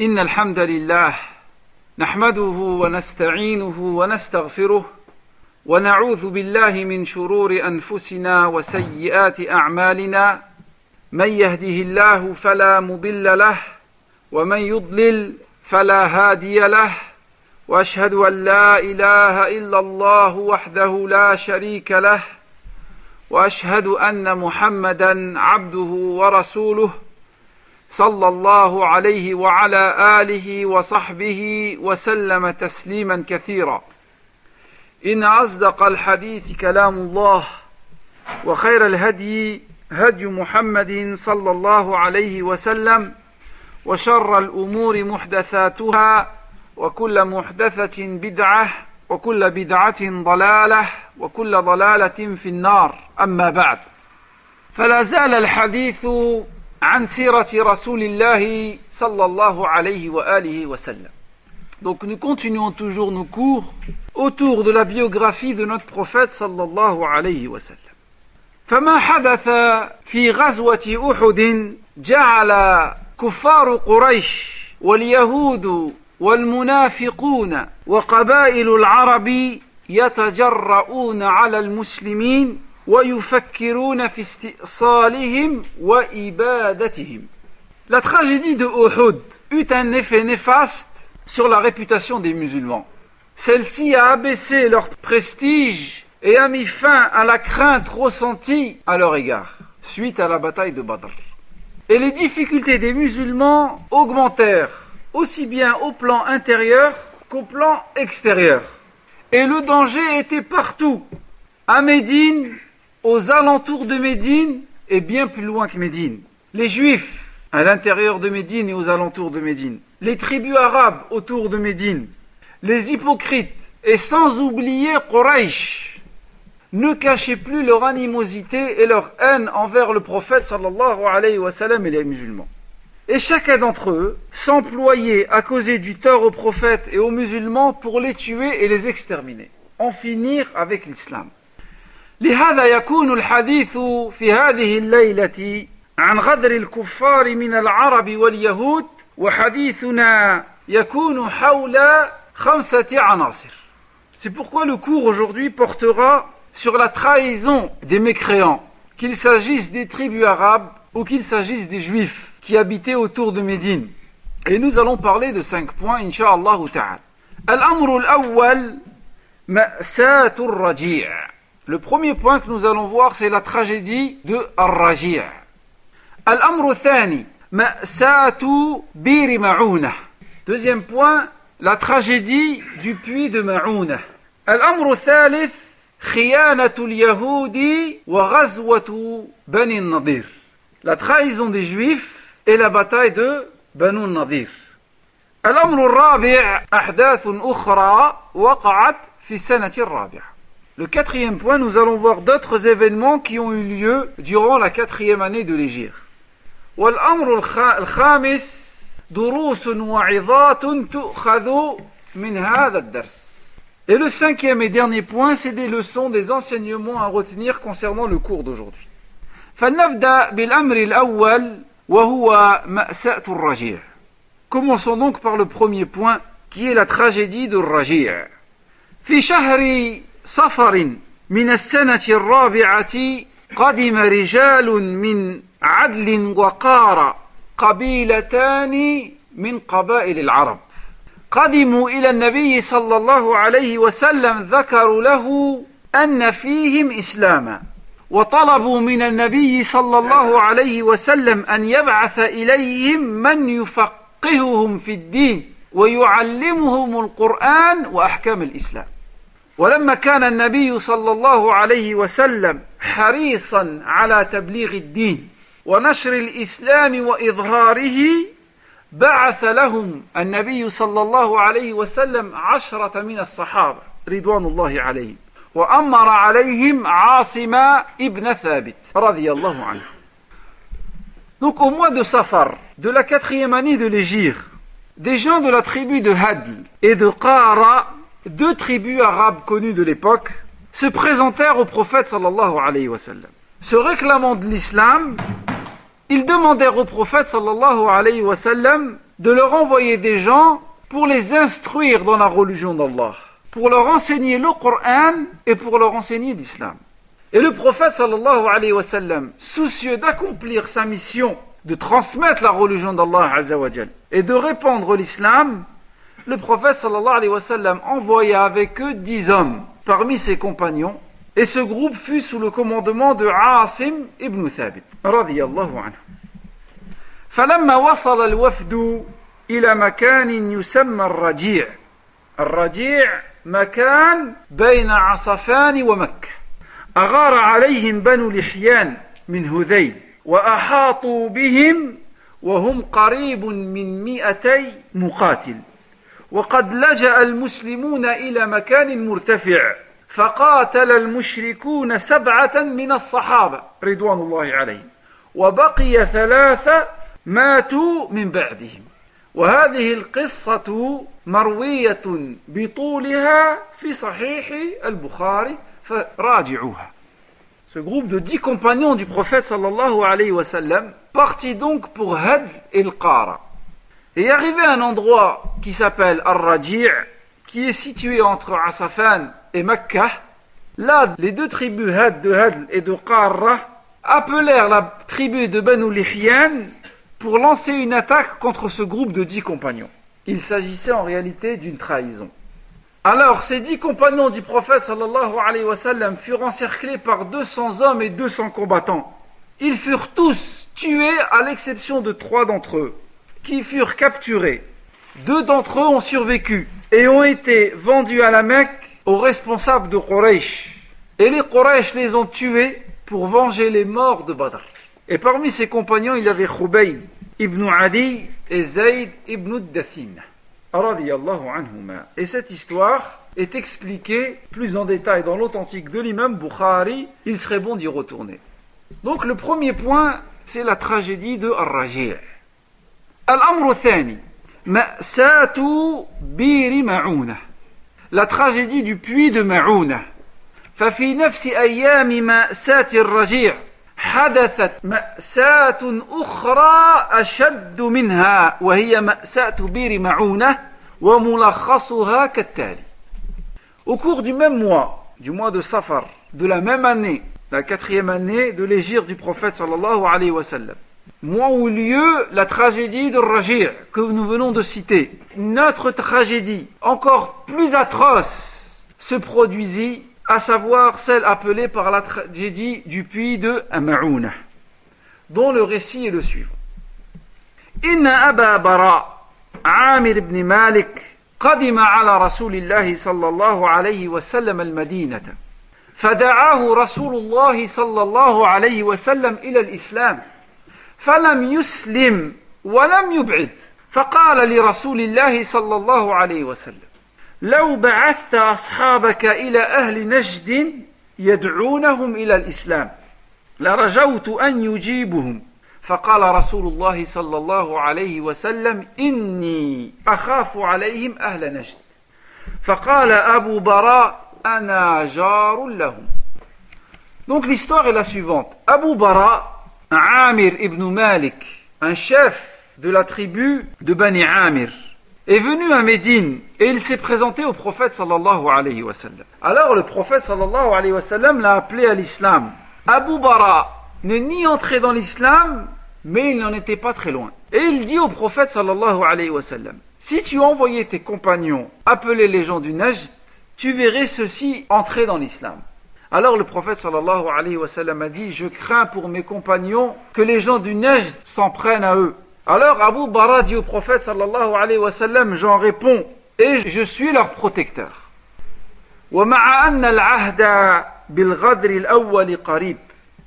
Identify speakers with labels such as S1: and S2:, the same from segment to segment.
S1: إن الحمد لله نحمده ونستعينه ونستغفره ونعوذ بالله من شرور أنفسنا وسيئات أعمالنا من يهده الله فلا مضل له ومن يضلل فلا هادي له واشهد ان لا اله الا الله وحده لا شريك له واشهد ان محمدا عبده ورسوله صلى الله عليه وعلى آله وصحبه وسلم تسليما كثيرا إن أصدق الحديث كلام الله وخير الهدي هدي محمد صلى الله عليه وسلم وشر الأمور محدثاتها وكل محدثة بدعة وكل بدعة ضلالة وكل ضلالة في النار أما بعد فلا زال الحديث عن سيرة رسول الله صلى الله عليه وآله وسلم Donc nous continuons toujours nos cours autour de la biographie de notre prophète صلى الله عليه وسلم فما حدث في غزوة أحد جعل كفار قريش واليهود والمنافقون وقبائل العرب يتجرؤون على المسلمين La tragédie de Uhud eut un effet néfaste sur la réputation des musulmans. Celle-ci a abaissé leur prestige et a mis fin à la crainte ressentie à leur égard suite à la bataille de Badr. Et les difficultés des musulmans augmentèrent aussi bien au plan intérieur qu'au plan extérieur. Et le danger était partout, à Médine aux alentours de Médine et bien plus loin que Médine. Les Juifs à l'intérieur de Médine et aux alentours de Médine. Les tribus arabes autour de Médine. Les hypocrites. Et sans oublier Quraish. Ne cachaient plus leur animosité et leur haine envers le prophète sallallahu alayhi wa et les musulmans. Et chacun d'entre eux s'employait à causer du tort aux prophètes et aux musulmans pour les tuer et les exterminer. En finir avec l'islam. C'est pourquoi le cours aujourd'hui portera sur la trahison des mécréants, qu'il s'agisse des tribus arabes ou qu'il s'agisse des juifs qui habitaient autour de Médine. Et nous allons parler de cinq points, Inch'Allah ta'ala. al al-awwal, al-raji'a. Le premier point que nous allons voir, c'est la tragédie de Ar-Raji'. al amruthani Thani, Ma'satu Biri Ma'ouna. Deuxième point, la tragédie du puits de Ma'ouna. Al-Amru Thalith, yahudi wa bani Nadir. La trahison des Juifs et la bataille de Banu Nadir. الأمر الرابع أحداث أخرى وقعت في السنة Rabi'. Le quatrième point, nous allons voir d'autres événements qui ont eu lieu durant la quatrième année de l'Égypte. Et le cinquième et dernier point, c'est des leçons, des enseignements à retenir concernant le cours d'aujourd'hui. Commençons donc par le premier point qui est la tragédie de Rajir. صفر من السنة الرابعة قدم رجال من عدل وقار قبيلتان من قبائل العرب قدموا إلى النبي صلى الله عليه وسلم ذكروا له أن فيهم إسلاما وطلبوا من النبي صلى الله عليه وسلم أن يبعث إليهم من يفقههم في الدين ويعلمهم القرآن وأحكام الإسلام ولما كان النبي صلى الله عليه وسلم حريصا على تبليغ الدين ونشر الإسلام وإظهاره بعث لهم النبي صلى الله عليه وسلم عشرة من الصحابة رضوان الله عليهم وأمر عليهم عاصم ابن ثابت رضي الله عنه Donc au mois de Safar, de la quatrième année de l'Égypte, des gens de la tribu de Hadl et de Qara deux tribus arabes connues de l'époque se présentèrent au prophète sallallahu alayhi wa sallam. Se réclamant de l'islam, ils demandèrent au prophète sallallahu alayhi wa sallam de leur envoyer des gens pour les instruire dans la religion d'Allah, pour leur enseigner le Coran et pour leur enseigner l'islam. Et le prophète sallallahu alayhi wa sallam, soucieux d'accomplir sa mission de transmettre la religion d'Allah et de répandre l'islam, le prophète sallallahu alayhi wa sallam envoya avec eux dix hommes parmi ses compagnons, et ce groupe fut sous le commandement de Asim ibn Thabit, radiyallahu anhu. فلما وصل الوفد إلى مكان يسمى الرجيع الرجيع مكان بين عصفان ومكة أغار عليهم بنو لحيان من هذيل وأحاطوا بهم وهم قريب من مئتي مقاتل وقد لجأ المسلمون إلى مكان مرتفع فقاتل المشركون سبعة من الصحابة رضوان الله عليهم وبقي ثلاثة ماتوا من بعدهم وهذه القصة مروية بطولها في صحيح البخاري فراجعوها. Ce groupe de dix compagnons du prophète sallallahu alayhi wa sallam partit donc pour Hadl il qara et arrivé à un endroit qui s'appelle Ar-Raji' qui est situé entre Asafan et Mecca, là les deux tribus Had de Hadl et de Qarra appelèrent la tribu de Ben Lihyan pour lancer une attaque contre ce groupe de dix compagnons. Il s'agissait en réalité d'une trahison. Alors ces dix compagnons du prophète sallallahu furent encerclés par 200 hommes et 200 combattants. Ils furent tous tués à l'exception de trois d'entre eux qui furent capturés. Deux d'entre eux ont survécu et ont été vendus à la Mecque aux responsables de Quraysh. Et les Quraysh les ont tués pour venger les morts de Badr. Et parmi ses compagnons, il y avait Khubayb ibn Adi et Zayd ibn Dathim. Et cette histoire est expliquée plus en détail dans l'authentique de l'imam Bukhari. Il serait bon d'y retourner. Donc le premier point, c'est la tragédie de Ar-Raji'. الأمر الثاني مأساة بير معونة لا تراجيدي دو بوي دو معونة ففي نفس أيام مأساة الرجيع حدثت مأساة أخرى أشد منها وهي مأساة بير معونة وملخصها كالتالي Au cours du même mois, du mois de Safar, de la même année, la quatrième année de l'égir du prophète sallallahu alayhi wa sallam, Moins où lieu la tragédie de Rajir que nous venons de citer. Notre tragédie, encore plus atroce, se produisit, à savoir celle appelée par la tragédie du puits de Amaoun, dont le récit est le suivant. Inna Aba Bara, Amir ibn Malik, qadima ala رسول sallallahu صلى الله عليه وسلم المدينة فدعاه رسول الله alayhi wa sallam ila إلى الإسلام فلم يسلم ولم يبعد فقال لرسول الله صلى الله عليه وسلم لو بعثت أصحابك إلى أهل نجد يدعونهم إلى الإسلام لرجوت أن يجيبهم فقال رسول الله صلى الله عليه وسلم إني أخاف عليهم أهل نجد فقال أبو براء أنا جار لهم Donc l'histoire est la suivante. Abu Bara Amir ibn Malik, un chef de la tribu de Bani Amir, est venu à Médine et il s'est présenté au prophète sallallahu alayhi wa sallam. Alors le prophète sallallahu alayhi wa sallam l'a appelé à l'islam. Abu Bara n'est ni entré dans l'islam, mais il n'en était pas très loin. Et il dit au prophète sallallahu alayhi wa sallam, si tu envoyais tes compagnons appeler les gens du Najd, tu verrais ceux-ci entrer dans l'islam. Alors le prophète sallallahu alayhi wa sallam a dit Je crains pour mes compagnons que les gens du Najd s'en prennent à eux. Alors Abu Bara dit au prophète sallallahu alayhi wa sallam J'en réponds et je suis leur protecteur. ومع أن العهد بالغدر الأول قريب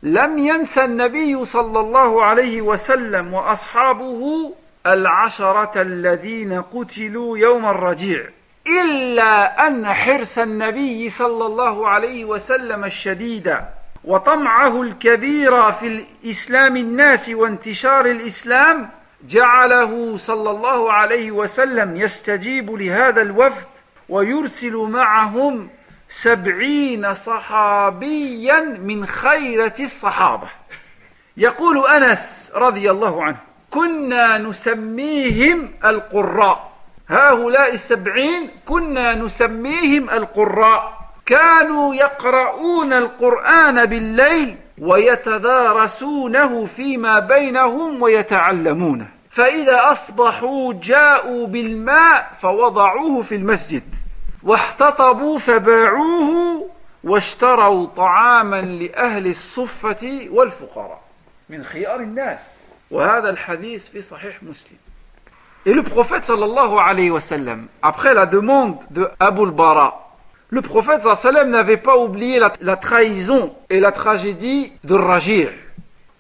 S1: لم ينسى النبي صلى الله عليه وسلم وأصحابه العشرة الذين قتلوا يوم الرجيع إلا أن حرص النبي صلى الله عليه وسلم الشديد وطمعه الكبير في الإسلام الناس وانتشار الإسلام جعله صلى الله عليه وسلم يستجيب لهذا الوفد ويرسل معهم سبعين صحابيا من خيرة الصحابة يقول أنس رضي الله عنه كنا نسميهم القراء هؤلاء السبعين كنا نسميهم القراء كانوا يقرؤون القرآن بالليل ويتدارسونه فيما بينهم ويتعلمونه فإذا أصبحوا جاءوا بالماء فوضعوه في المسجد واحتطبوا فباعوه واشتروا طعاما لأهل الصفة والفقراء من خيار الناس وهذا الحديث في صحيح مسلم Et le prophète sallallahu alayhi wa sallam, après la demande de al Bara, le prophète sallallahu n'avait pas oublié la, trahison et la tragédie de Rajir,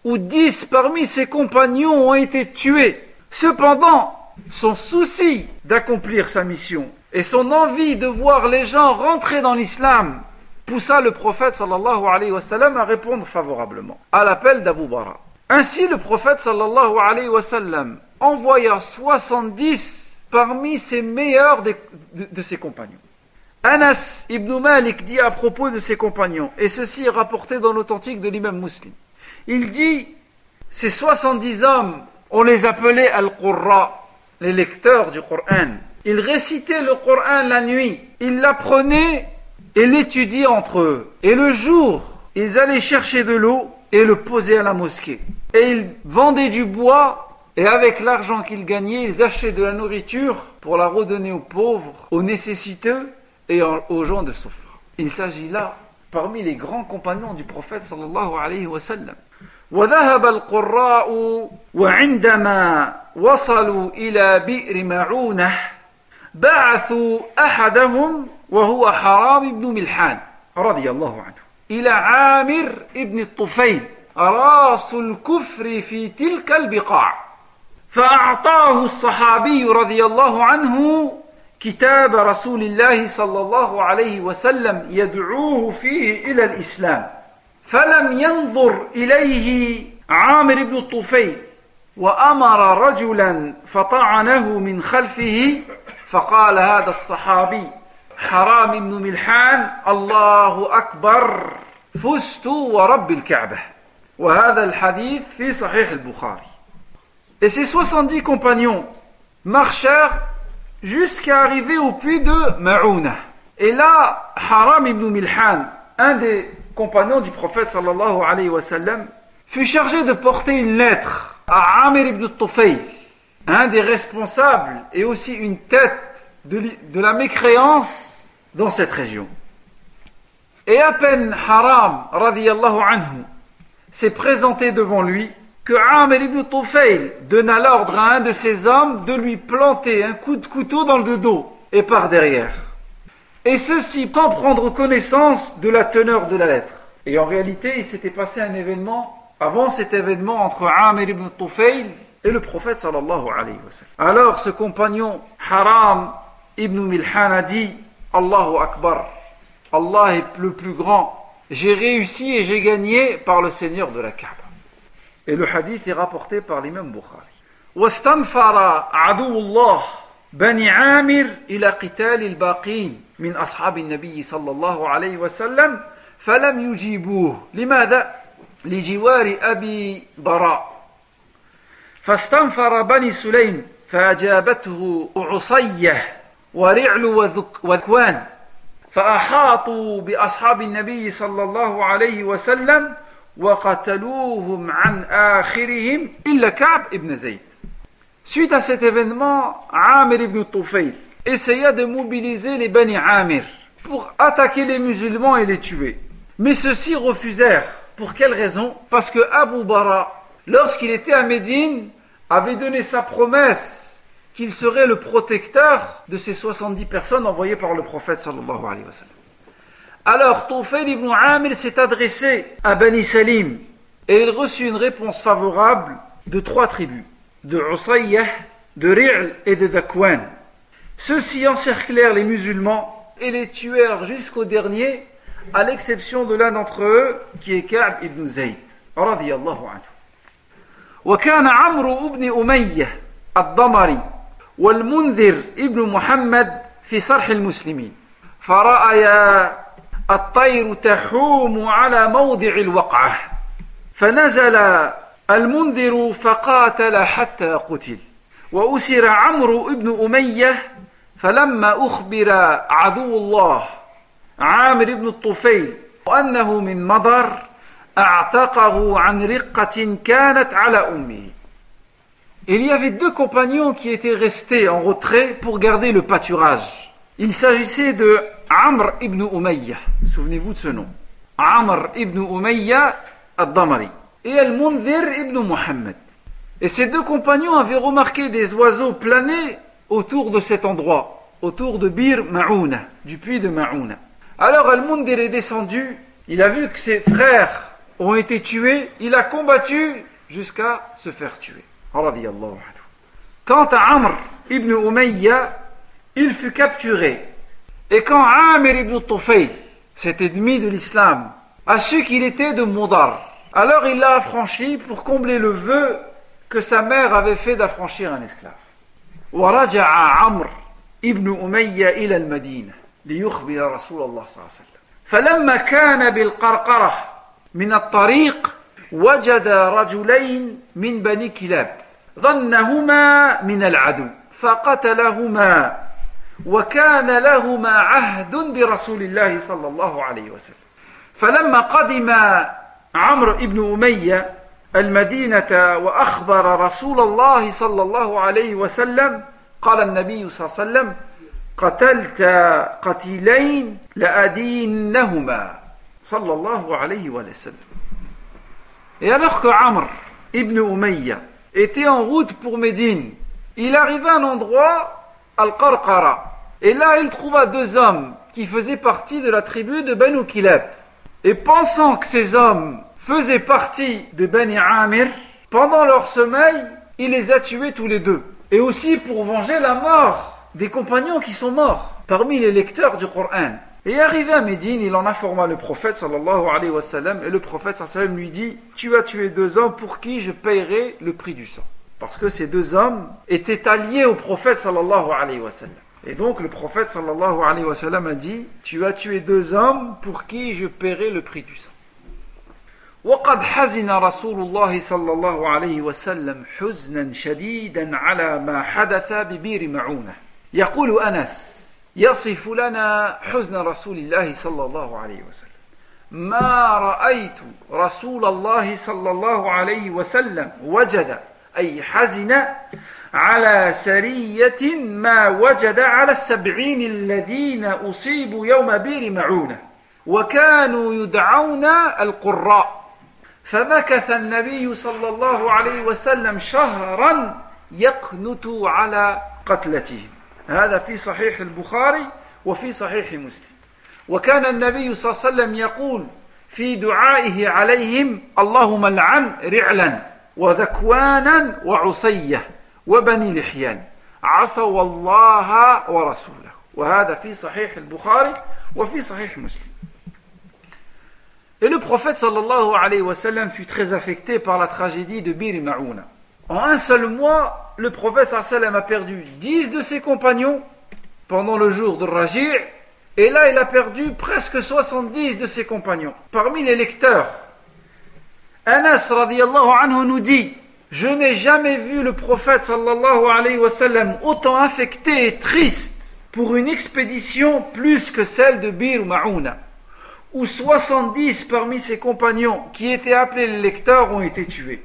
S1: où dix parmi ses compagnons ont été tués. Cependant, son souci d'accomplir sa mission et son envie de voir les gens rentrer dans l'islam poussa le prophète sallallahu alayhi wa sallam à répondre favorablement à l'appel d'Abu Bara. Ainsi, le prophète sallallahu alayhi wa sallam envoya 70 parmi ses meilleurs de, ses compagnons. Anas ibn Malik dit à propos de ses compagnons, et ceci est rapporté dans l'authentique de l'imam musulman. Il dit, ces 70 hommes, on les appelait al-Qurra, les lecteurs du Coran. Ils récitaient le Coran la nuit, ils l'apprenaient et l'étudiaient entre eux. Et le jour, ils allaient chercher de l'eau et le posaient à la mosquée. Et ils vendaient du bois et avec l'argent qu'ils gagnaient, ils achetaient de la nourriture pour la redonner aux pauvres, aux nécessiteux et aux gens de souffrance. Il s'agit là parmi les grands compagnons du prophète sallallahu alayhi wa sallam. وذهب القراء وعندما وصلوا إلى بئر معونة بعثوا أحدهم وهو حرام بن ملحان رضي الله عنه إلى عامر بن الطفيل راس الكفر في تلك البقاع فأعطاه الصحابي رضي الله عنه كتاب رسول الله صلى الله عليه وسلم يدعوه فيه إلى الإسلام فلم ينظر إليه عامر بن الطفيل وأمر رجلا فطعنه من خلفه فقال هذا الصحابي حرام بن ملحان الله أكبر فزت ورب الكعبة وهذا الحديث في صحيح البخاري Et ses 70 compagnons marchèrent jusqu'à arriver au puits de Ma'ouna. Et là, Haram ibn Milhan, un des compagnons du prophète sallallahu alayhi wa sallam, fut chargé de porter une lettre à Amir ibn Tufayl, un des responsables et aussi une tête de, la mécréance dans cette région. Et à peine Haram, radiyallahu anhu, s'est présenté devant lui, que Amr ibn Tufayl donna l'ordre à un de ses hommes de lui planter un coup de couteau dans le dos et par derrière. Et ceci sans prendre connaissance de la teneur de la lettre. Et en réalité, il s'était passé un événement avant cet événement entre Amr ibn Tufayl et le prophète sallallahu alayhi wa sallam. Alors ce compagnon Haram ibn Milhan a dit Allahu Akbar, Allah est le plus grand, j'ai réussi et j'ai gagné par le Seigneur de la Kaaba. Et le hadith est rapporté par l'imam Bukhari. واستنفر عدو الله بني عامر إلى قتال الباقين من أصحاب النبي صلى الله عليه وسلم فلم يجيبوه لماذا؟ لجوار أبي ضراء فاستنفر بني سليم فأجابته عصية ورعل وذكوان فأحاطوا بأصحاب النبي صلى الله عليه وسلم Suite à cet événement, Amir ibn Tufayl essaya de mobiliser les Bani Amir pour attaquer les musulmans et les tuer. Mais ceux-ci refusèrent. Pour quelle raison Parce que Abu Bara, lorsqu'il était à Médine, avait donné sa promesse qu'il serait le protecteur de ces 70 personnes envoyées par le prophète sallallahu alayhi wa sallam. Alors Taufel ibn Amir s'est adressé à Bani Salim et il reçut une réponse favorable de trois tribus, de Usayyah, de Ri'l et de Dakwan. Ceux-ci encerclèrent les musulmans et les tuèrent jusqu'au dernier, à l'exception de l'un d'entre eux qui est Ka'b ibn Zayd. anhu. عمرو الضمري والمنذر ابن محمد في المسلمين الطير تحوم على موضع الوقعة فنزل المنذر فقاتل حتى قتل وأسر عمرو بن أمية فلما أخبر عدو الله عامر بن الطفيل وأنه من مضر أعتقه عن رقة كانت على أمه Il y avait deux compagnons qui étaient restés en retrait pour garder le pâturage. Il s'agissait de Amr ibn Umayya. Souvenez-vous de ce nom. Amr ibn Umayya al-Damari. Et al mundir ibn Muhammad. Et ses deux compagnons avaient remarqué des oiseaux planer autour de cet endroit, autour de Bir Ma'ouna, du puits de Ma'ouna. Alors Al-Mundir est descendu, il a vu que ses frères ont été tués, il a combattu jusqu'à se faire tuer. Quant à Amr ibn Umayya, il fut capturé. Et quand Amir ibn Tufayl, cet ennemi de l'islam, a su qu'il était de Moudar, alors il l'a affranchi pour combler le vœu que sa mère avait fait d'affranchir un esclave. ورجع عمرو ابن أمية إلى المدينة ليخبر رسول الله صلى الله عليه وسلم فلما كان بالقرقرة من الطريق وجد رجلين من بني كلاب من العدو فقتلهما وكان لهما عهد برسول الله صلى الله عليه وسلم فلما قدم عمرو بن أمية المدينة وأخبر رسول الله صلى الله عليه وسلم قال النبي صلى الله عليه وسلم قتلت قتيلين لأدينهما صلى الله عليه وسلم يا لخك عمرو بن اميه était en route pour Médine, il arriva à un endroit Al-Qarqara. Et là, il trouva deux hommes qui faisaient partie de la tribu de Ben Kilab. Et pensant que ces hommes faisaient partie de Ben Amir, pendant leur sommeil, il les a tués tous les deux. Et aussi pour venger la mort des compagnons qui sont morts parmi les lecteurs du Coran. Et arrivé à Médine, il en informa le prophète sallallahu alayhi et le prophète lui dit Tu as tué deux hommes pour qui je paierai le prix du sang. Parce que ces deux hommes étaient alliés au prophète sallallahu alayhi wa sallam. Et donc le prophète sallallahu alayhi wa sallam a dit Tu as tué deux hommes pour qui je paierai le prix du sang. وقد حزن رسول الله صلى الله عليه وسلم حزنا شديدا على ما حدث ببير معونه يقول انس يصف لنا حزن رسول الله صلى الله عليه وسلم ما رسول الله صلى الله أي حزن على سرية ما وجد على السبعين الذين أصيبوا يوم بير معونة وكانوا يدعون القراء فمكث النبي صلى الله عليه وسلم شهرا يقنت على قتلتهم هذا في صحيح البخاري وفي صحيح مسلم وكان النبي صلى الله عليه وسلم يقول في دعائه عليهم اللهم العن رعلا Et le prophète sallallahu alayhi wa fut très affecté par la tragédie de Bir Maouna. En un seul mois, le prophète sallallahu alayhi wa a perdu 10 de ses compagnons pendant le jour de Raji' et là il a perdu presque 70 de ses compagnons. Parmi les lecteurs Anas radiallahu anhu nous dit Je n'ai jamais vu le prophète sallallahu alayhi wa sallam autant affecté et triste pour une expédition plus que celle de Bir Maouna, où 70 parmi ses compagnons qui étaient appelés les lecteurs ont été tués.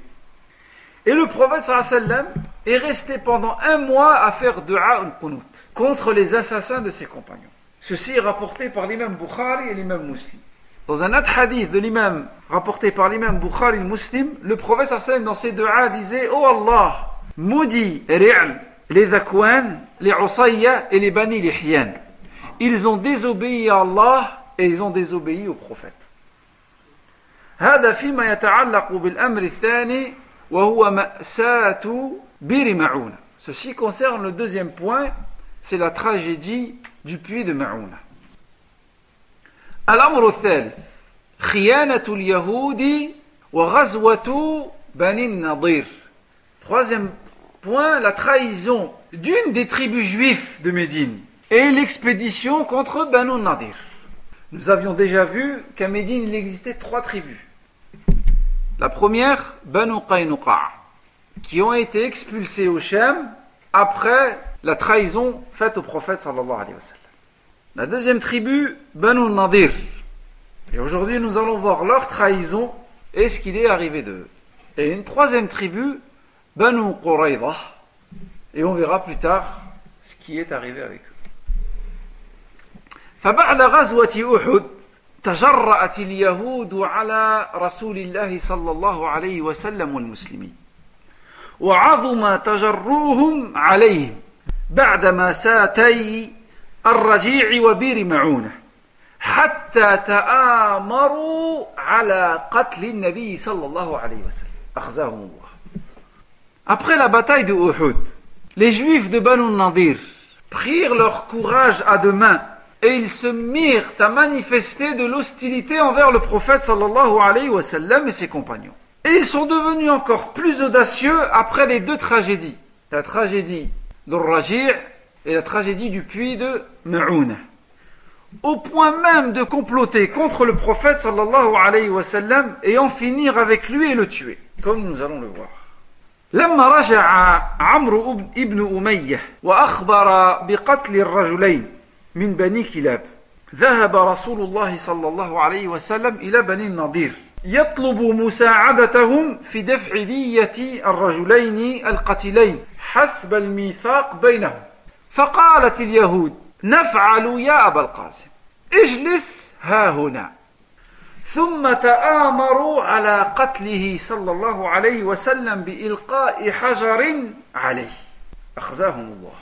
S1: Et le prophète sallallahu alayhi wa sallam est resté pendant un mois à faire dua al-qunut contre les assassins de ses compagnons. Ceci est rapporté par l'imam Bukhari et l'imam Muslim. Dans un autre hadith de l'imam, rapporté par l'imam Bukhari muslim, le prophète sallam dans ses deux disait Oh Allah, maudit Ri'l, les Zakwan, les Usayya et les Bani Lihyan. Ils ont désobéi à Allah et ils ont désobéi au prophète. هذا فيما يتعلق الثاني وهو مأساة بير Ceci concerne le deuxième point, c'est la tragédie du puits de Maouna. الأمر الثالث Troisième point, la trahison d'une des tribus juives de Médine et l'expédition contre Banu Nadir. Nous avions déjà vu qu'à Médine il existait trois tribus. La première, Banu Qaynuqa, qui ont été expulsés au Shem après la trahison faite au prophète sallallahu alayhi wa sallam. La deuxième tribu, Banu Nadir. Et aujourd'hui, nous allons voir leur trahison et ce qu'il est arrivé d'eux. Et une troisième tribu, Banu Qurayza. Et on verra plus tard ce qui est arrivé avec eux. فبعد غزوة أحد تجرأت اليهود على رسول الله صلى الله عليه وسلم والمسلمين وعظم تجرؤهم عليهم بعدما ساتي après la bataille de Uhud, les Juifs de Banu Nadir prirent leur courage à deux mains et ils se mirent à manifester de l'hostilité envers le prophète sallallahu alayhi wa sallam et ses compagnons. Et ils sont devenus encore plus audacieux après les deux tragédies. La tragédie d'Ur-Raji' Et la tragédie du puits de Mauna. Au point même de comploter contre le prophète sallallahu alayhi wa sallam, en finir avec lui et le tuer. Comme nous allons le voir. Lâme raja Amr ibn Umayyah, wa akbar bi katli min bani kilab, ذهب rasulullahi sallallahu alayhi wa sallam, ila bani nadir. Yatlubu moussaadatahum fi d'affidye ti arrajulaini al-patilain, chasba al-mithak bainahum. فقالت اليهود نفعل يا أبا القاسم اجلس ها هنا ثم تآمروا على قتله صلى الله عليه وسلم بإلقاء حجر عليه أخزاهم الله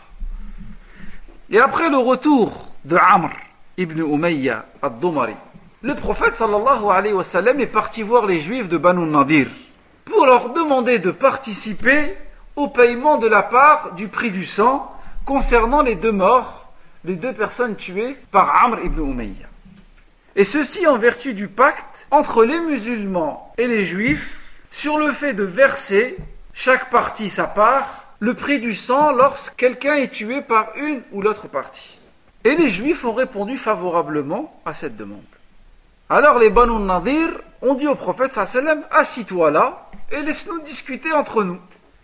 S1: Et après le retour de Amr ibn Umayya al-Dumari, le prophète sallallahu alayhi wa sallam est parti voir les juifs de Banu Nadir pour leur demander de participer au paiement de la part du prix du sang concernant les deux morts, les deux personnes tuées par Amr ibn Umayya. Et ceci en vertu du pacte entre les musulmans et les juifs sur le fait de verser, chaque partie sa part, le prix du sang lorsque quelqu'un est tué par une ou l'autre partie. Et les juifs ont répondu favorablement à cette demande. Alors les Banu Nadir ont dit au prophète assis-toi là et laisse-nous discuter entre nous.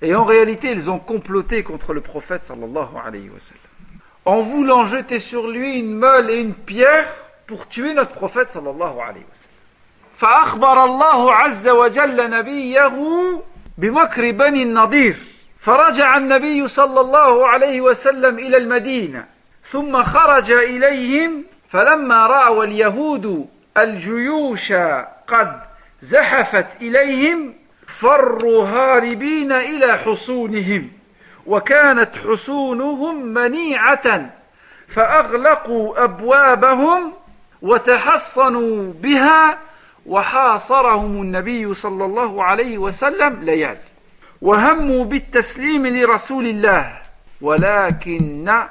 S1: Et en réalité, ils ont comploté contre le prophète sallallahu alayhi wa sallam. En voulant jeter sur lui une meule et une pierre pour tuer notre prophète sallallahu alayhi wa sallam. فأخبر الله عز وجل نبيه بمكر بني النضير فرجع النبي صلى الله عليه وسلم إلى المدينة ثم خرج إليهم فلما رأوا اليهود الجيوش قد زحفت إليهم فروا هاربين إلى حصونهم وكانت حصونهم منيعة فأغلقوا أبوابهم وتحصنوا بها وحاصرهم النبي صلى الله عليه وسلم ليالي وهموا بالتسليم لرسول الله ولكن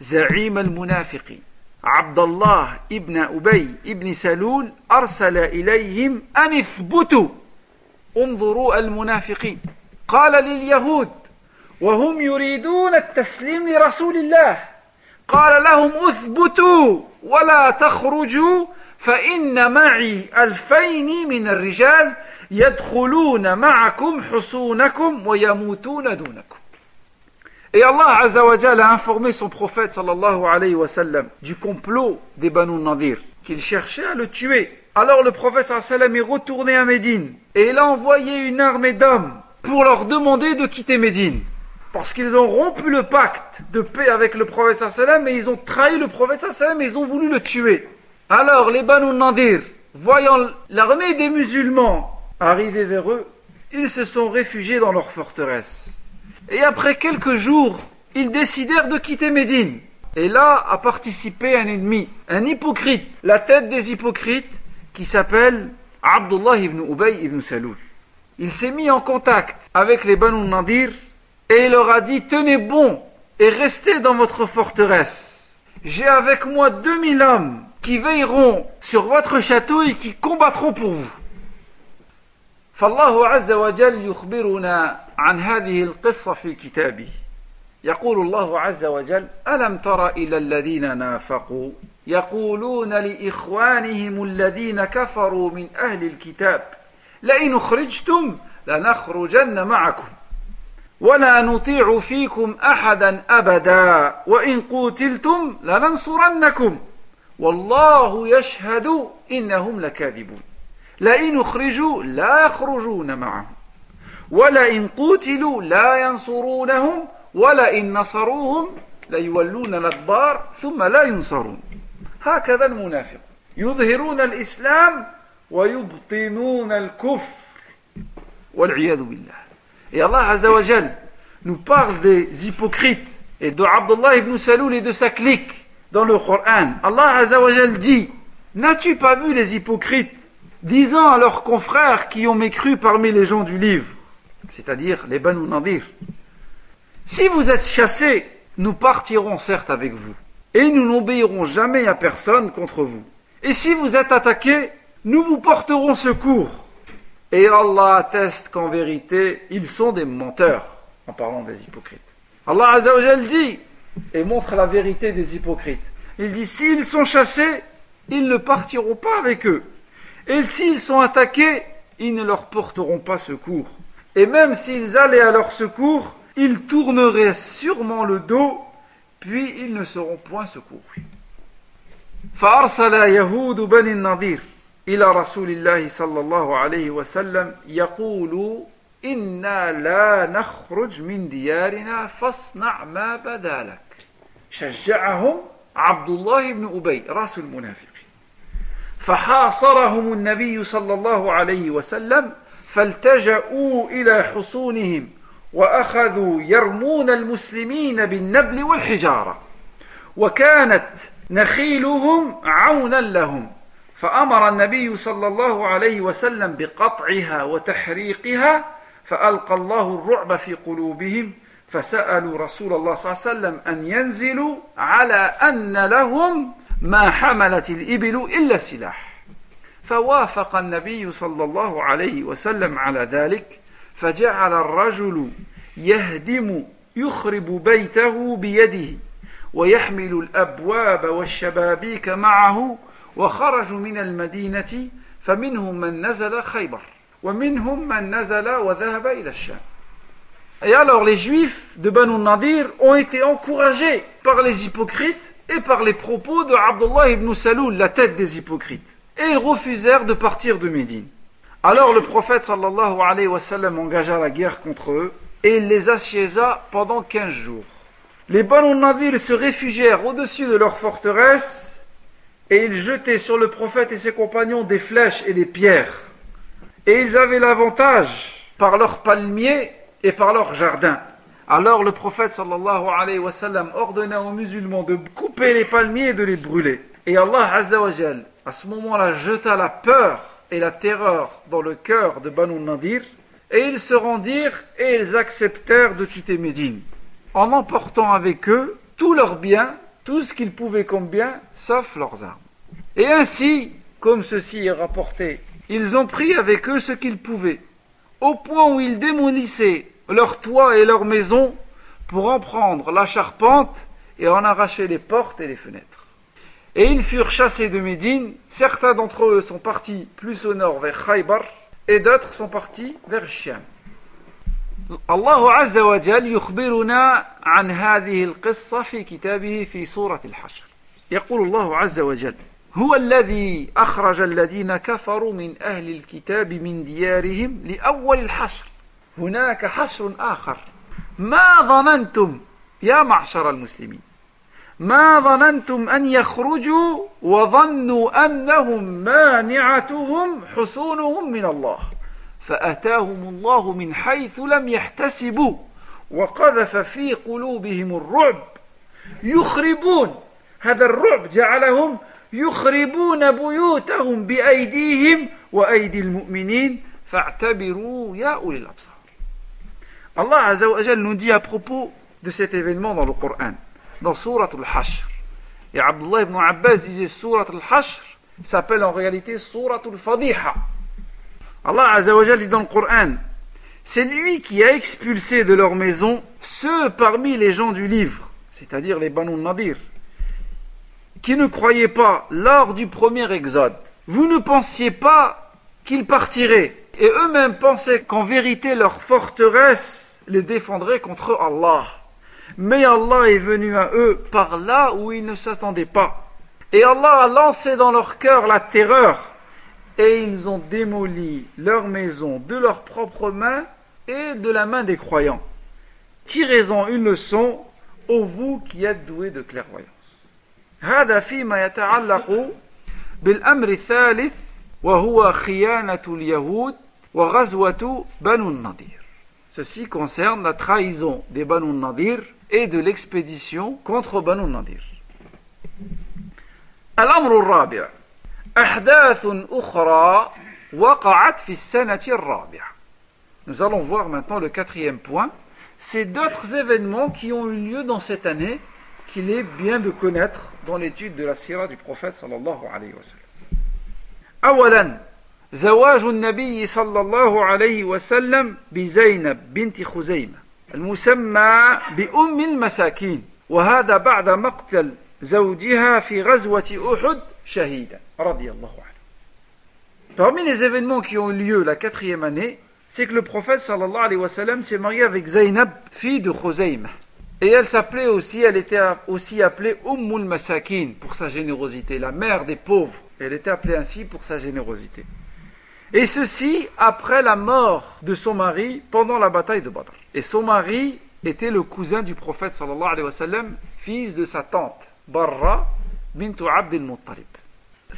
S1: زعيم المنافقين عبد الله ابن أبي ابن سلول أرسل إليهم أن اثبتوا انظروا المنافقين قال لليهود وهم يريدون التسليم لرسول الله قال لهم اثبتوا ولا تخرجوا فإن معي ألفين من الرجال يدخلون معكم حصونكم ويموتون دونكم Et Allah Azza wa a informé son prophète sallallahu alayhi wa sallam du complot des Banu Nadir, qu'il cherchait à le tuer. Alors le prophète sallam est retourné à Médine et il a envoyé une armée d'hommes pour leur demander de quitter Médine. Parce qu'ils ont rompu le pacte de paix avec le prophète sallam et ils ont trahi le prophète sallam et ils ont voulu le tuer. Alors les Banu Nadir, voyant l'armée des musulmans arriver vers eux, ils se sont réfugiés dans leur forteresse. Et après quelques jours, ils décidèrent de quitter Médine. Et là a participé un ennemi, un hypocrite, la tête des hypocrites, qui s'appelle Abdullah ibn Ubay ibn Salul. Il s'est mis en contact avec les Banu Nadir et il leur a dit Tenez bon et restez dans votre forteresse. J'ai avec moi 2000 hommes qui veilleront sur votre château et qui combattront pour vous. يقول الله عز وجل ألم تر إلى الذين نافقوا يقولون لإخوانهم الذين كفروا من أهل الكتاب لئن اخرجتم لنخرجن معكم ولا نطيع فيكم أحدا أبدا وإن قوتلتم لننصرنكم والله يشهد إنهم لكاذبون لئن اخرجوا لا يخرجون معهم ولئن قوتلوا لا ينصرونهم ولئن نصروهم ليولون الأدبار ثم لا ينصرون هكذا المنافق يظهرون الإسلام ويبطنون الكفر والعياذ بالله Et Allah Azzawajal nous parle des hypocrites et de Abdullah ibn Salul et de sa clique dans le Coran. Allah Azzawajal dit N'as-tu pas vu les hypocrites disant à leurs confrères qui ont mécru parmi les gens du livre, c'est-à-dire les Banu Nadir si vous êtes chassés, nous partirons certes avec vous, et nous n'obéirons jamais à personne contre vous. Et si vous êtes attaqués, nous vous porterons secours. Et Allah atteste qu'en vérité, ils sont des menteurs, en parlant des hypocrites. Allah Azzawajal dit, et montre la vérité des hypocrites. Il dit, s'ils sont chassés, ils ne partiront pas avec eux. Et s'ils sont attaqués, ils ne leur porteront pas secours. Et même s'ils allaient à leur secours, ils tourneraient sûrement le dos, puis ils ne seront point secourus. فأرسل يهود بني النضير إلى رسول الله صلى الله عليه وسلم يقول إنا لا نخرج من ديارنا فاصنع ما بدا لك شجعهم عبد الله بن أبي رأس المنافقين فحاصرهم النبي صلى الله عليه وسلم فالتجأوا إلى حصونهم واخذوا يرمون المسلمين بالنبل والحجاره وكانت نخيلهم عونا لهم فامر النبي صلى الله عليه وسلم بقطعها وتحريقها فالقى الله الرعب في قلوبهم فسالوا رسول الله صلى الله عليه وسلم ان ينزلوا على ان لهم ما حملت الابل الا سلاح فوافق النبي صلى الله عليه وسلم على ذلك فجعل الرجل يهدم يخرب بيته بيده ويحمل الابواب والشبابيك معه وخرجوا من المدينه فمنهم من نزل خيبر ومنهم من نزل وذهب الى الشام Et alors les juifs de Banu Nadir ont été encouragés par les hypocrites et par les propos de Abdullah ibn Saloul, la tête des hypocrites. Et ils refusèrent de partir de Médine. Alors le prophète sallallahu alayhi wa sallam engagea la guerre contre eux et il les assiéza pendant quinze jours. Les Banu Nadir se réfugièrent au-dessus de leur forteresse et ils jetaient sur le prophète et ses compagnons des flèches et des pierres. Et ils avaient l'avantage par leurs palmiers et par leurs jardins. Alors le prophète sallallahu alayhi wa sallam ordonna aux musulmans de couper les palmiers et de les brûler. Et Allah Azza wa à ce moment-là jeta la peur et la terreur dans le cœur de Banu Nadir, et ils se rendirent et ils acceptèrent de quitter Médine, en emportant avec eux tout leur bien, tout ce qu'ils pouvaient comme bien, sauf leurs armes. Et ainsi, comme ceci est rapporté, ils ont pris avec eux ce qu'ils pouvaient, au point où ils démolissaient leurs toits et leurs maisons pour en prendre la charpente et en arracher les portes et les fenêtres. Et ils furent chassés de Médine. Certains d'entre eux sont partis plus au nord vers Khaybar et d'autres sont partis vers Sham. الله عز وجل يخبرنا عن هذه القصة في كتابه في سورة الحشر. يقول الله عز وجل: هو الذي أخرج الذين كفروا من أهل الكتاب من ديارهم لأول الحشر. هناك حشر آخر. ما ظننتم يا معشر المسلمين ما ظننتم أن يخرجوا وظنوا أنهم مانعتهم حصونهم من الله فأتاهم الله من حيث لم يحتسبوا وقذف في قلوبهم الرعب يخربون هذا الرعب جعلهم يخربون بيوتهم بأيديهم وأيدي المؤمنين فاعتبروا يا أولي الأبصار الله عز وجل نودي dit à propos de cet événement dans le Coran dans Surat al-Hashr. Et Abdullah ibn Abbas disait Surat al-Hashr s'appelle en réalité Surat al-Fadiha. Allah Azzawajal dit dans le Coran C'est lui qui a expulsé de leur maison ceux parmi les gens du livre, c'est-à-dire les Banu Nadir, qui ne croyaient pas lors du premier exode. Vous ne pensiez pas qu'ils partiraient, et eux-mêmes pensaient qu'en vérité leur forteresse les défendrait contre Allah. Mais Allah est venu à eux par là où ils ne s'attendaient pas. Et Allah a lancé dans leur cœur la terreur. Et ils ont démoli leur maison de leurs propres mains et de la main des croyants. Tirez-en une leçon, ô vous qui êtes doués de clairvoyance. wa Ceci concerne la trahison des Banu Nadir et de l'expédition contre Banu Nadir. الأمر الرابع أحداث أخرى وقعت في السنة الرابعة Nous allons voir maintenant le quatrième point. C'est d'autres événements qui ont eu lieu dans cette année qu'il est bien de connaître dans l'étude de la sira du prophète sallallahu alayhi wa sallam. أولا زواج النبي صلى الله عليه وسلم بزينب بنت خزيمة Parmi les événements qui ont eu lieu la quatrième année, c'est que le prophète sallallahu alayhi wa sallam s'est marié avec Zainab, fille de Khoseim. Et elle s'appelait aussi, elle était aussi appelée Ummul Masakin pour sa générosité, la mère des pauvres. Elle était appelée ainsi pour sa générosité. Et ceci après la mort de son mari pendant la bataille de Badr. Et son mari était le cousin du prophète sallallahu alayhi wa sallam, fils de sa tante, Barra bint Abd al-Muttalib.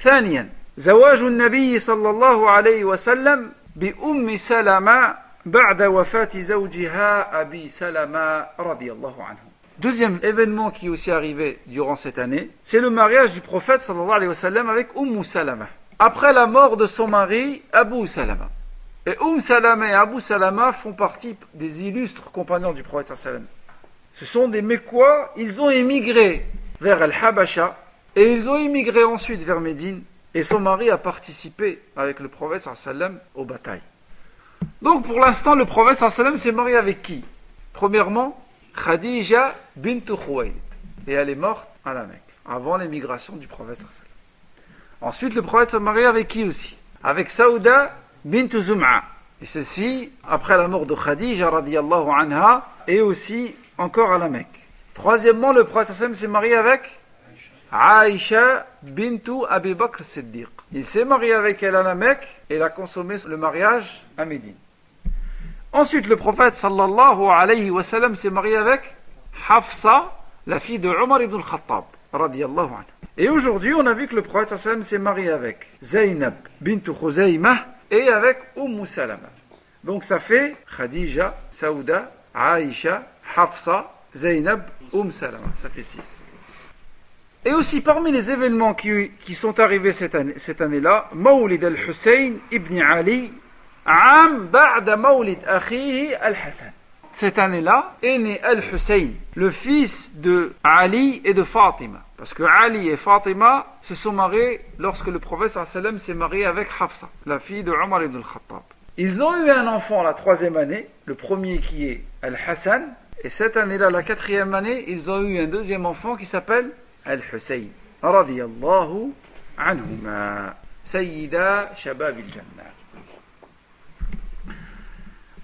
S1: Thaniyan. زواج النبي صلى الله عليه وسلم بأم سلمة بعد وفاة زوجها أبي سلمة رضي الله anhu. Deuxième événement qui est aussi arrivé durant cette année, c'est le mariage du prophète sallallahu alayhi wa sallam avec Umm Salama après la mort de son mari, Abu Salama. Et Umm Salama et Abu Salama font partie des illustres compagnons du prophète sallam. Ce sont des Mekwa, ils ont émigré vers Al-Habasha et ils ont émigré ensuite vers Médine et son mari a participé avec le prophète sallam aux batailles. Donc pour l'instant, le prophète sallam s'est marié avec qui Premièrement, Khadija bint Khuwaylid et elle est morte à la Mecque avant l'émigration du prophète sallam. Ensuite, le prophète s'est marié avec qui aussi Avec Saouda bint Zum'a. Et ceci après la mort de Khadija radiallahu anha et aussi encore à la Mecque. Troisièmement, le prophète s'est marié avec Aïcha bint Abi Bakr Siddiq. Il s'est marié avec elle à la Mecque et il a consommé le mariage à Médine. Ensuite, le prophète sallallahu alayhi wa sallam s'est marié avec Hafsa, la fille de Omar ibn al-Khattab. Et aujourd'hui, on a vu que le prophète sallam s'est marié avec Zainab bint Khuzaymah et avec Umm Salama. Donc ça fait Khadija, Saouda, Aïcha, Hafsa, Zainab, Umm Salama. Ça fait 6. Et aussi parmi les événements qui, sont arrivés cette, année, cette année-là, Mawlid al-Hussein ibn Ali, Am ba'da Mawlid akhihi al-Hassan cette année-là, est né Al-Hussein, le fils de Ali et de Fatima. Parce que Ali et Fatima se sont mariés lorsque le prophète s'est marié avec Hafsa, la fille de Omar ibn al-Khattab. Ils ont eu un enfant la troisième année, le premier qui est Al-Hassan, et cette année-là, la quatrième année, ils ont eu un deuxième enfant qui s'appelle Al-Hussein. Radiallahu anhuma. Sayyida Shabab al-Jannah.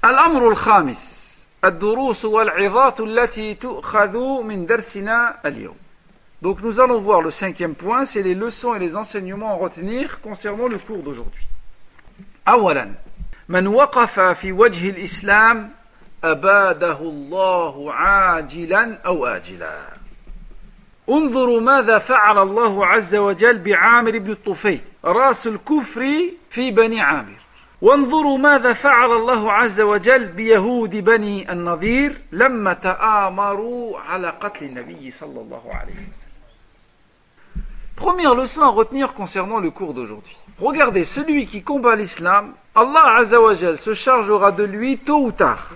S1: الأمر الخامس الدروس والعظات التي تؤخذ من درسنا اليوم. Donc nous allons voir le cinquième point, c'est les leçons et les enseignements à retenir concernant le cours d'aujourd'hui. أولا من وقف في وجه الإسلام أباده الله عاجلا أو آجلا انظروا ماذا فعل الله عز وجل بعامر بن الطفيل رأس الكفر في بني عامر Première leçon à retenir concernant le cours d'aujourd'hui. Regardez, celui qui combat l'islam, Allah Azzawajal se chargera de lui tôt ou tard.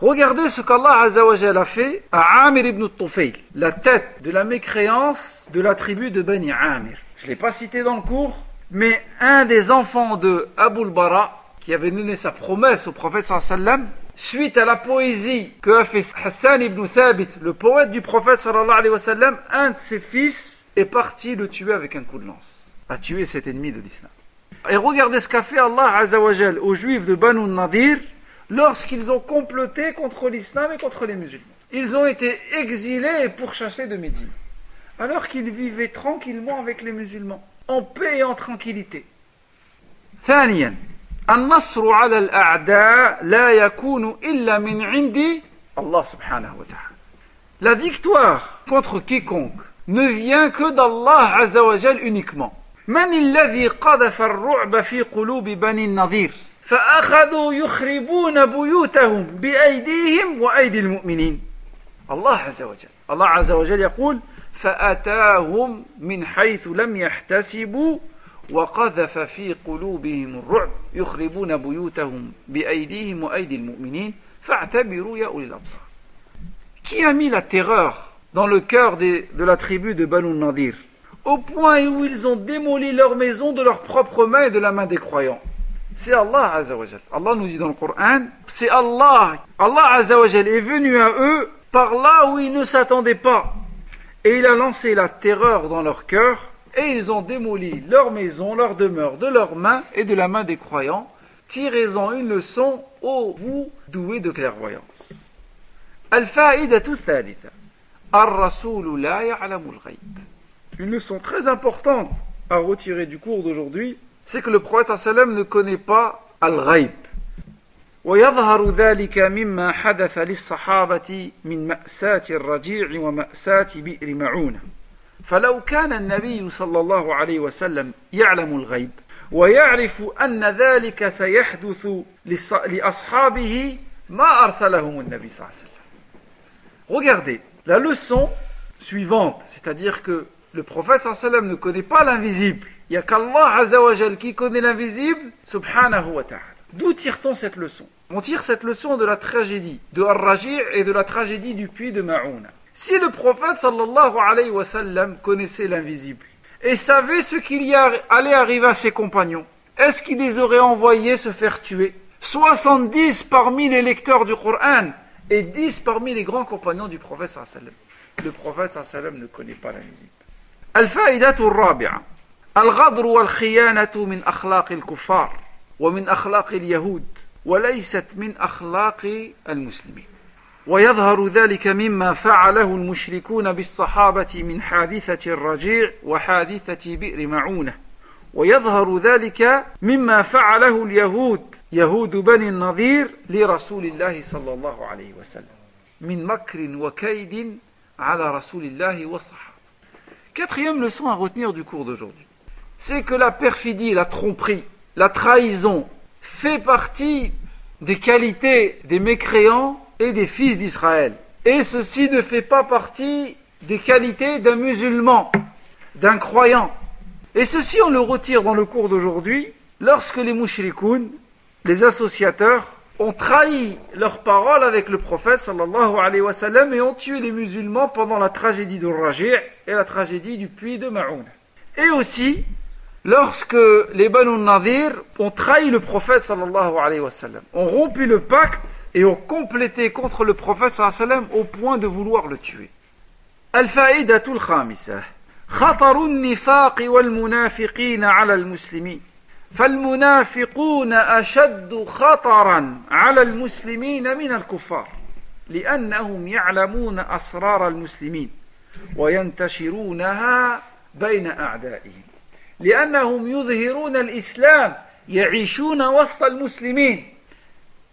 S1: Regardez ce qu'Allah Azzawajal a fait à Amir ibn Tufayl, la tête de la mécréance de la tribu de Bani Amir. Je ne l'ai pas cité dans le cours, mais un des enfants de al Bara, qui avait donné sa promesse au prophète sallam suite à la poésie que a fait Hassan ibn Thabit, le poète du prophète sallallahu alayhi wa sallam, un de ses fils est parti le tuer avec un coup de lance, a tué cet ennemi de l'islam. Et regardez ce qu'a fait Allah azawajal aux juifs de Banu Nadir lorsqu'ils ont comploté contre l'islam et contre les musulmans. Ils ont été exilés et pourchassés de Médine, alors qu'ils vivaient tranquillement avec les musulmans, en paix et en tranquillité. النصر على الأعداء لا يكون إلا من عند الله سبحانه وتعالى. La victoire contre quiconque ne vient que d'Allah Azzawajal uniquement. من الذي قذف الرعب في قلوب بني النظير فأخذوا يخربون بيوتهم بأيديهم وأيدي المؤمنين الله عز وجل الله عز وجل يقول فأتاهم من حيث لم يحتسبوا وقذف في قلوبهم الرعب يخربون بيوتهم المؤمنين فاعتبروا يا Qui a mis la terreur dans le cœur de la tribu de Banu Nadir au point où ils ont démoli leur maison de leurs propres mains et de la main des croyants C'est Allah Allah nous dit dans le Coran, c'est Allah. Allah Azzawajal est venu à eux par là où ils ne s'attendaient pas. Et il a lancé la terreur dans leur cœur et ils ont démoli leur maison, leur demeure de leurs mains et de la main des croyants. Tirez-en une leçon, ô vous doués de clairvoyance. Al-Fa'idatul Une leçon très importante à retirer du cours d'aujourd'hui, c'est que le prophète sallam ne connaît pas al-ghaib. ذلك min wa Regardez la leçon suivante, c'est-à-dire que le prophète sallam ne connaît pas l'invisible. Il n'y a qu'Allah azawajal qui connaît l'invisible, subhanahu wa ta'ala. D'où tire-t-on cette leçon On tire cette leçon de la tragédie de Ar-Raji' et de la tragédie du puits de Ma'ouna. Si le prophète sallallahu alayhi wa sallam connaissait l'invisible et savait ce qu'il allait arriver à ses compagnons, est-ce qu'il les aurait envoyés se faire tuer 70 parmi les lecteurs du Coran et 10 parmi les grands compagnons du prophète sallallahu alayhi wa sallam. Le prophète sallallahu alayhi wa sallam ne connaît pas l'invisible. Al-fa'idat akhlaqi al الغدر والخيانة من أخلاق الكفار ومن أخلاق اليهود min من al-muslimin. ويظهر ذلك مما فعله المشركون بالصحابة من حادثة الرجيع وحادثة بئر معونة ويظهر ذلك مما فعله اليهود يهود بني النظير لرسول الله صلى الله عليه وسلم من مكر وكيد على رسول الله والصحابة Quatrième leçon à retenir du cours d'aujourd'hui, c'est que la perfidie, la tromperie, la trahison fait partie des qualités des mécréants des fils d'Israël. Et ceci ne fait pas partie des qualités d'un musulman, d'un croyant. Et ceci, on le retire dans le cours d'aujourd'hui, lorsque les mouchrikoun, les associateurs, ont trahi leur parole avec le prophète sallallahu et ont tué les musulmans pendant la tragédie de Raji' et la tragédie du puits de Ma'oun. Et aussi, lorsque les Banu Nadir ont trahi le prophète sallallahu alayhi wa sallam, ont rompu le pacte et ont complété contre le prophète sallam au point de vouloir le tuer. Al-fa'idatul khamisah. Khatarun nifaq wal munafiqin ala al-muslimin. al أشد mina al li من ya'lamun لأنهم al-muslimin Wa yantashirunaha bayna أعدائهم لأنهم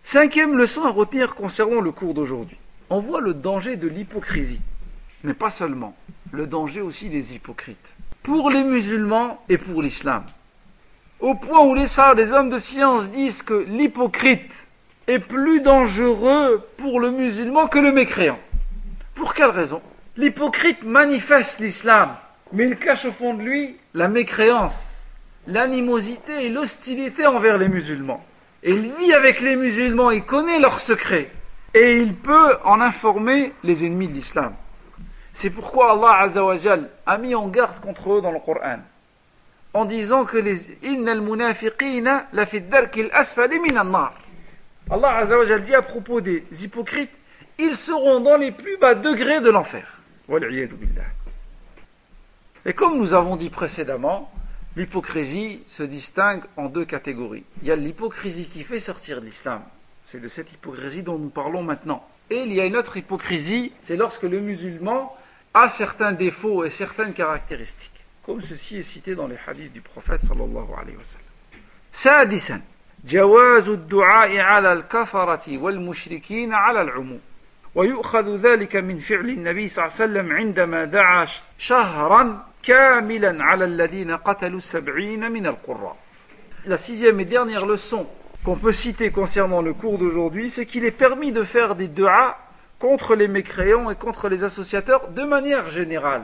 S1: Cinquième leçon à retenir concernant le cours d'aujourd'hui. On voit le danger de l'hypocrisie, mais pas seulement, le danger aussi des hypocrites, pour les musulmans et pour l'islam. Au point où les les hommes de science disent que l'hypocrite est plus dangereux pour le musulman que le mécréant. Pour quelle raison L'hypocrite manifeste l'islam, mais il cache au fond de lui la mécréance, l'animosité et l'hostilité envers les musulmans. Et il vit avec les musulmans, il connaît leurs secrets, et il peut en informer les ennemis de l'islam. C'est pourquoi Allah a mis en garde contre eux dans le Coran, en disant que les al munafiqina la asfali Allah Azzawajal dit à propos des hypocrites, ils seront dans les plus bas degrés de l'enfer. billah. Et comme nous avons dit précédemment, l'hypocrisie se distingue en deux catégories. Il y a l'hypocrisie qui fait sortir l'islam. C'est de cette hypocrisie dont nous parlons maintenant. Et il y a une autre hypocrisie, c'est lorsque le musulman a certains défauts et certaines caractéristiques, comme ceci est cité dans les hadiths du prophète sallallahu alayhi wa sallam. جواز الدعاء على الكفرة والمشركين على العموم ويؤخذ ذلك من فعل النبي صلى الله عليه وسلم عندما دعا شهرا la sixième et dernière leçon qu'on peut citer concernant le cours d'aujourd'hui, c'est qu'il est permis de faire des dua contre les mécréants et contre les associateurs de manière générale.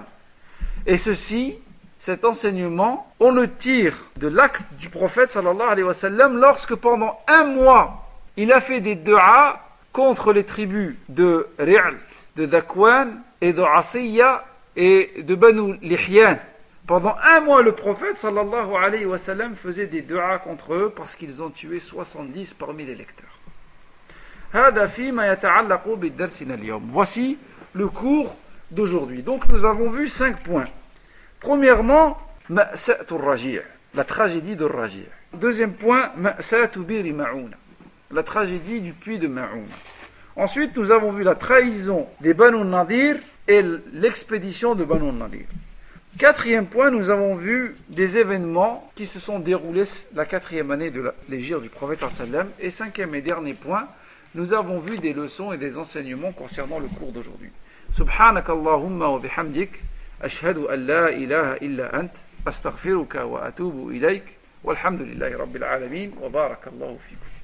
S1: Et ceci, cet enseignement, on le tire de l'acte du prophète sallallahu alayhi wa sallam lorsque pendant un mois, il a fait des dua contre les tribus de Ri'l, de Dakwan et de Asiya et de Banu Lihyan. Pendant un mois, le prophète sallallahu alayhi wa sallam faisait des du'as contre eux parce qu'ils ont tué 70 parmi les lecteurs. Voici le cours d'aujourd'hui. Donc nous avons vu cinq points. Premièrement, la tragédie de Rajir. Deuxième point, la tragédie du puits de Ma'un. Ensuite, nous avons vu la trahison des Banu Nadir et l'expédition de Banu Nadir. Quatrième point, nous avons vu des événements qui se sont déroulés la quatrième année de l'égir du prophète sallam. Et cinquième et dernier point, nous avons vu des leçons et des enseignements concernant le cours d'aujourd'hui. سبحانك اللهم وبحمدك أشهد أن ilaha illa إلا astaghfiruka wa atubu ilayk, والحمد لله رب العالمين وبارك الله فيكم